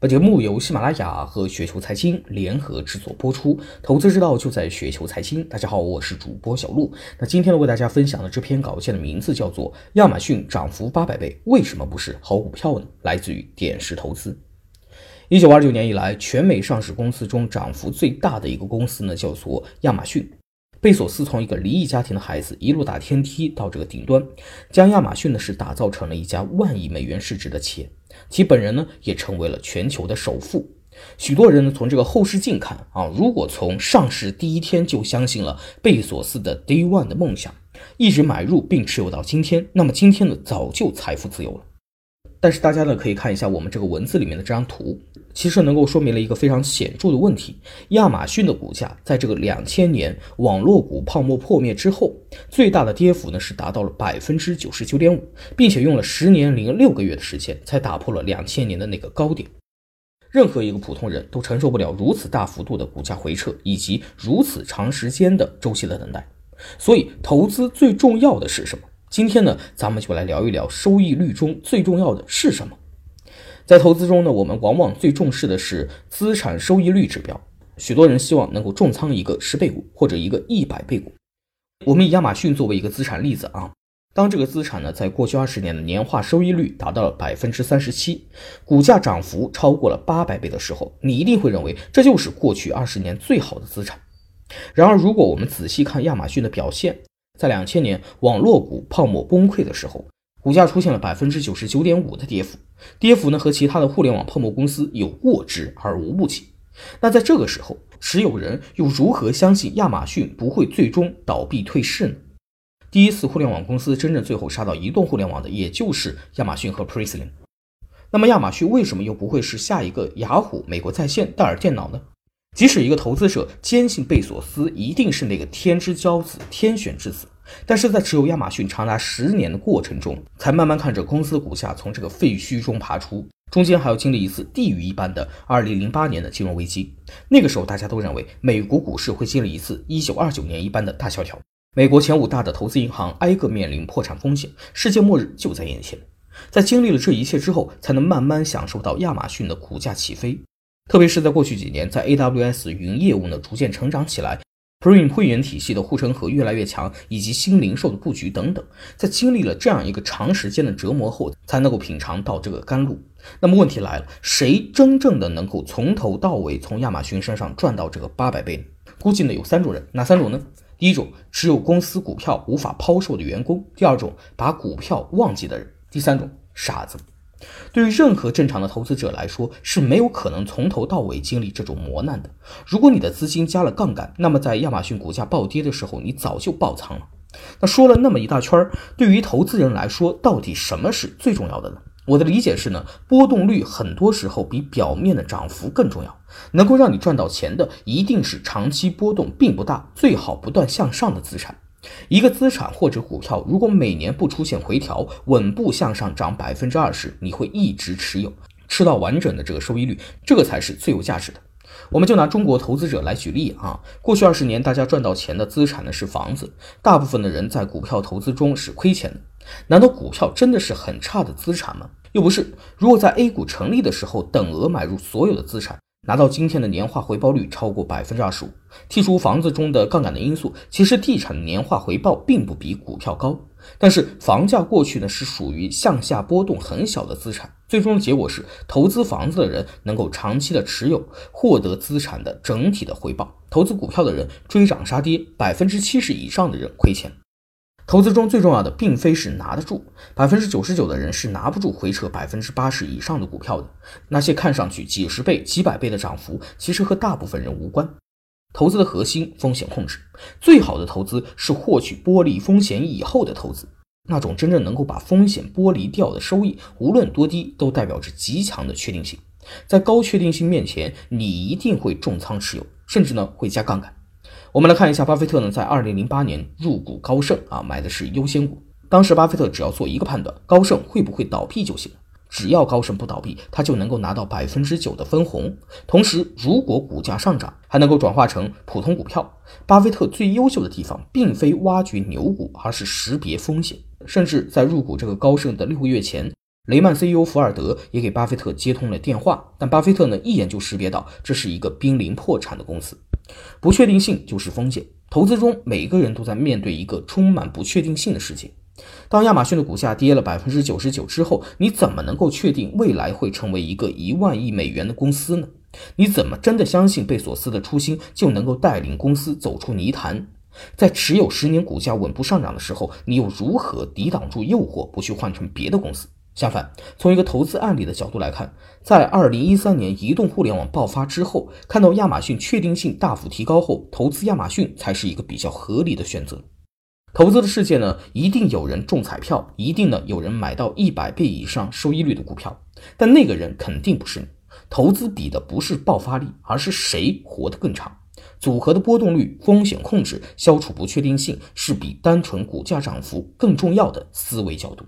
本节目由喜马拉雅和雪球财经联合制作播出，投资之道就在雪球财经。大家好，我是主播小璐。那今天呢，为大家分享的这篇稿件的名字叫做《亚马逊涨幅八百倍，为什么不是好股票呢？》来自于点石投资。一九二九年以来，全美上市公司中涨幅最大的一个公司呢，叫做亚马逊。贝索斯从一个离异家庭的孩子一路打天梯到这个顶端，将亚马逊呢是打造成了一家万亿美元市值的企业。其本人呢，也成为了全球的首富。许多人呢，从这个后视镜看啊，如果从上市第一天就相信了贝索斯的 Day One 的梦想，一直买入并持有到今天，那么今天呢，早就财富自由了。但是大家呢，可以看一下我们这个文字里面的这张图，其实能够说明了一个非常显著的问题：亚马逊的股价在这个两千年网络股泡沫破灭之后，最大的跌幅呢是达到了百分之九十九点五，并且用了十年零六个月的时间才打破了两千年的那个高点。任何一个普通人都承受不了如此大幅度的股价回撤，以及如此长时间的周期的等待。所以，投资最重要的是什么？今天呢，咱们就来聊一聊收益率中最重要的是什么。在投资中呢，我们往往最重视的是资产收益率指标。许多人希望能够重仓一个十倍股或者一个一百倍股。我们以亚马逊作为一个资产例子啊，当这个资产呢在过去二十年的年化收益率达到了百分之三十七，股价涨幅超过了八百倍的时候，你一定会认为这就是过去二十年最好的资产。然而，如果我们仔细看亚马逊的表现，在两千年网络股泡沫崩溃的时候，股价出现了百分之九十九点五的跌幅，跌幅呢和其他的互联网泡沫公司有过之而无不及。那在这个时候，持有人又如何相信亚马逊不会最终倒闭退市呢？第一次互联网公司真正最后杀到移动互联网的，也就是亚马逊和 Presley。那么亚马逊为什么又不会是下一个雅虎、美国在线、戴尔电脑呢？即使一个投资者坚信贝索斯一定是那个天之骄子、天选之子，但是在持有亚马逊长达十年的过程中，才慢慢看着公司的股价从这个废墟中爬出，中间还要经历一次地狱一般的2008年的金融危机。那个时候，大家都认为美国股市会经历一次1929年一般的大萧条，美国前五大的投资银行挨个面临破产风险，世界末日就在眼前。在经历了这一切之后，才能慢慢享受到亚马逊的股价起飞。特别是在过去几年，在 AWS 云业务呢逐渐成长起来，Prime 会员体系的护城河越来越强，以及新零售的布局等等，在经历了这样一个长时间的折磨后，才能够品尝到这个甘露。那么问题来了，谁真正的能够从头到尾从亚马逊身上赚到这个八百倍呢？估计呢有三种人，哪三种呢？第一种，持有公司股票无法抛售的员工；第二种，把股票忘记的人；第三种，傻子。对于任何正常的投资者来说，是没有可能从头到尾经历这种磨难的。如果你的资金加了杠杆，那么在亚马逊股价暴跌的时候，你早就爆仓了。那说了那么一大圈儿，对于投资人来说，到底什么是最重要的呢？我的理解是呢，波动率很多时候比表面的涨幅更重要。能够让你赚到钱的，一定是长期波动并不大、最好不断向上的资产。一个资产或者股票，如果每年不出现回调，稳步向上涨百分之二十，你会一直持有，吃到完整的这个收益率，这个才是最有价值的。我们就拿中国投资者来举例啊，过去二十年大家赚到钱的资产呢是房子，大部分的人在股票投资中是亏钱的。难道股票真的是很差的资产吗？又不是。如果在 A 股成立的时候等额买入所有的资产。拿到今天的年化回报率超过百分之二十五，剔除房子中的杠杆的因素，其实地产年化回报并不比股票高。但是房价过去呢是属于向下波动很小的资产，最终的结果是投资房子的人能够长期的持有，获得资产的整体的回报；投资股票的人追涨杀跌，百分之七十以上的人亏钱。投资中最重要的，并非是拿得住，百分之九十九的人是拿不住回撤百分之八十以上的股票的。那些看上去几十倍、几百倍的涨幅，其实和大部分人无关。投资的核心，风险控制。最好的投资是获取剥离风险以后的投资，那种真正能够把风险剥离掉的收益，无论多低，都代表着极强的确定性。在高确定性面前，你一定会重仓持有，甚至呢会加杠杆。我们来看一下，巴菲特呢在二零零八年入股高盛啊，买的是优先股。当时巴菲特只要做一个判断，高盛会不会倒闭就行。只要高盛不倒闭，他就能够拿到百分之九的分红。同时，如果股价上涨，还能够转化成普通股票。巴菲特最优秀的地方，并非挖掘牛股，而是识别风险。甚至在入股这个高盛的六个月前，雷曼 CEO 福尔德也给巴菲特接通了电话，但巴菲特呢一眼就识别到这是一个濒临破产的公司。不确定性就是风险，投资中每个人都在面对一个充满不确定性的世界。当亚马逊的股价跌了百分之九十九之后，你怎么能够确定未来会成为一个一万亿美元的公司呢？你怎么真的相信贝索斯的初心就能够带领公司走出泥潭？在持有十年股价稳步上涨的时候，你又如何抵挡住诱惑，不去换成别的公司？相反，从一个投资案例的角度来看，在二零一三年移动互联网爆发之后，看到亚马逊确定性大幅提高后，投资亚马逊才是一个比较合理的选择。投资的世界呢，一定有人中彩票，一定呢有人买到一百倍以上收益率的股票，但那个人肯定不是你。投资比的不是爆发力，而是谁活得更长。组合的波动率、风险控制、消除不确定性，是比单纯股价涨幅更重要的思维角度。